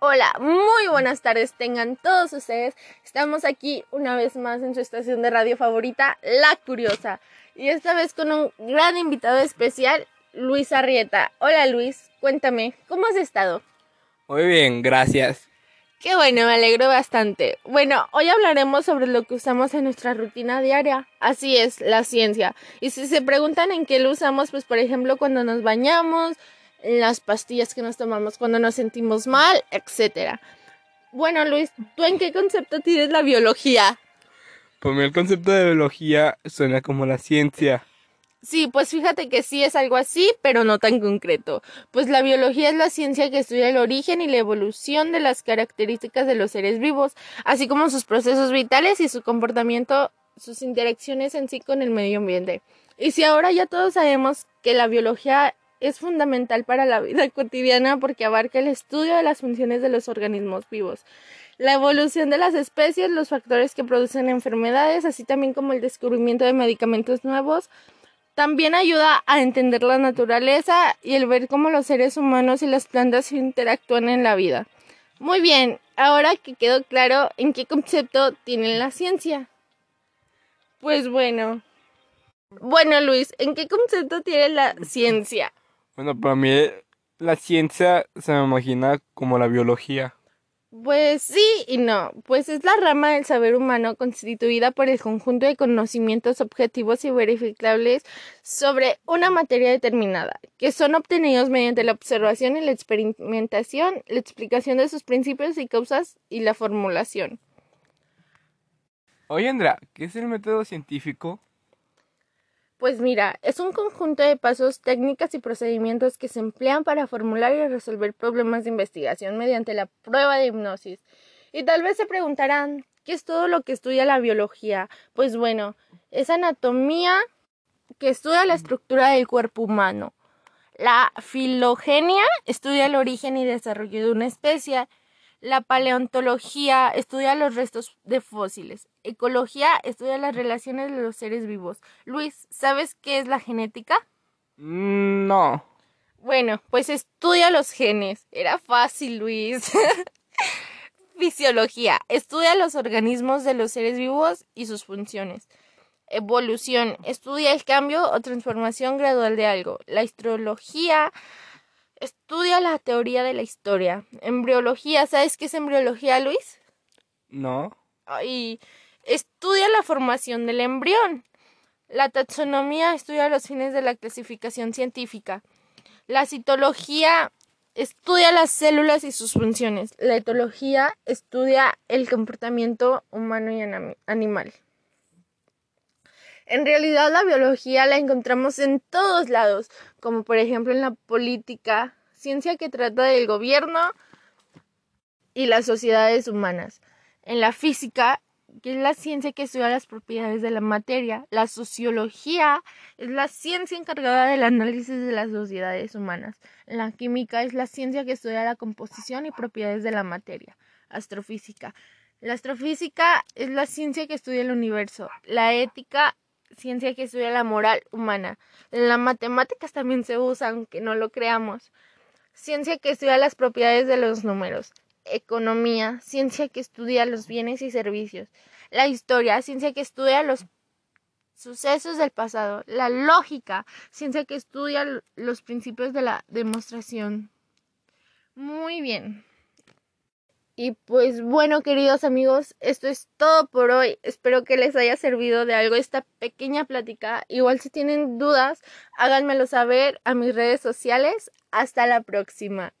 Hola, muy buenas tardes tengan todos ustedes. Estamos aquí una vez más en su estación de radio favorita, La Curiosa. Y esta vez con un gran invitado especial, Luis Arrieta. Hola Luis, cuéntame, ¿cómo has estado? Muy bien, gracias. Qué bueno, me alegro bastante. Bueno, hoy hablaremos sobre lo que usamos en nuestra rutina diaria. Así es, la ciencia. Y si se preguntan en qué lo usamos, pues por ejemplo cuando nos bañamos, las pastillas que nos tomamos cuando nos sentimos mal, etcétera. Bueno, Luis, ¿tú en qué concepto tienes la biología? Pues mí el concepto de biología suena como la ciencia. Sí, pues fíjate que sí es algo así, pero no tan concreto. Pues la biología es la ciencia que estudia el origen y la evolución de las características de los seres vivos, así como sus procesos vitales y su comportamiento, sus interacciones en sí con el medio ambiente. Y si ahora ya todos sabemos que la biología es fundamental para la vida cotidiana porque abarca el estudio de las funciones de los organismos vivos, la evolución de las especies, los factores que producen enfermedades, así también como el descubrimiento de medicamentos nuevos. También ayuda a entender la naturaleza y el ver cómo los seres humanos y las plantas interactúan en la vida. Muy bien, ahora que quedó claro en qué concepto tiene la ciencia. Pues bueno. Bueno, Luis, ¿en qué concepto tiene la ciencia? Bueno, para mí la ciencia se me imagina como la biología. Pues sí y no, pues es la rama del saber humano constituida por el conjunto de conocimientos objetivos y verificables sobre una materia determinada, que son obtenidos mediante la observación y la experimentación, la explicación de sus principios y causas y la formulación. Oye, Andrea, ¿qué es el método científico? Pues mira, es un conjunto de pasos, técnicas y procedimientos que se emplean para formular y resolver problemas de investigación mediante la prueba de hipnosis. Y tal vez se preguntarán, ¿qué es todo lo que estudia la biología? Pues bueno, es anatomía que estudia la estructura del cuerpo humano. La filogenia estudia el origen y desarrollo de una especie. La paleontología estudia los restos de fósiles. Ecología estudia las relaciones de los seres vivos. Luis, ¿sabes qué es la genética? Mm, no. Bueno, pues estudia los genes. Era fácil, Luis. Fisiología estudia los organismos de los seres vivos y sus funciones. Evolución estudia el cambio o transformación gradual de algo. La astrología Estudia la teoría de la historia. Embriología, ¿sabes qué es embriología, Luis? No. Y estudia la formación del embrión. La taxonomía estudia los fines de la clasificación científica. La citología estudia las células y sus funciones. La etología estudia el comportamiento humano y animal. En realidad la biología la encontramos en todos lados, como por ejemplo en la política, ciencia que trata del gobierno y las sociedades humanas. En la física, que es la ciencia que estudia las propiedades de la materia. La sociología es la ciencia encargada del análisis de las sociedades humanas. La química es la ciencia que estudia la composición y propiedades de la materia. Astrofísica. La astrofísica es la ciencia que estudia el universo. La ética ciencia que estudia la moral humana. Las matemáticas también se usa, aunque no lo creamos. Ciencia que estudia las propiedades de los números. Economía, ciencia que estudia los bienes y servicios. La historia, ciencia que estudia los sucesos del pasado. La lógica, ciencia que estudia los principios de la demostración. Muy bien. Y pues bueno, queridos amigos, esto es todo por hoy. Espero que les haya servido de algo esta pequeña plática. Igual si tienen dudas, háganmelo saber a mis redes sociales. Hasta la próxima.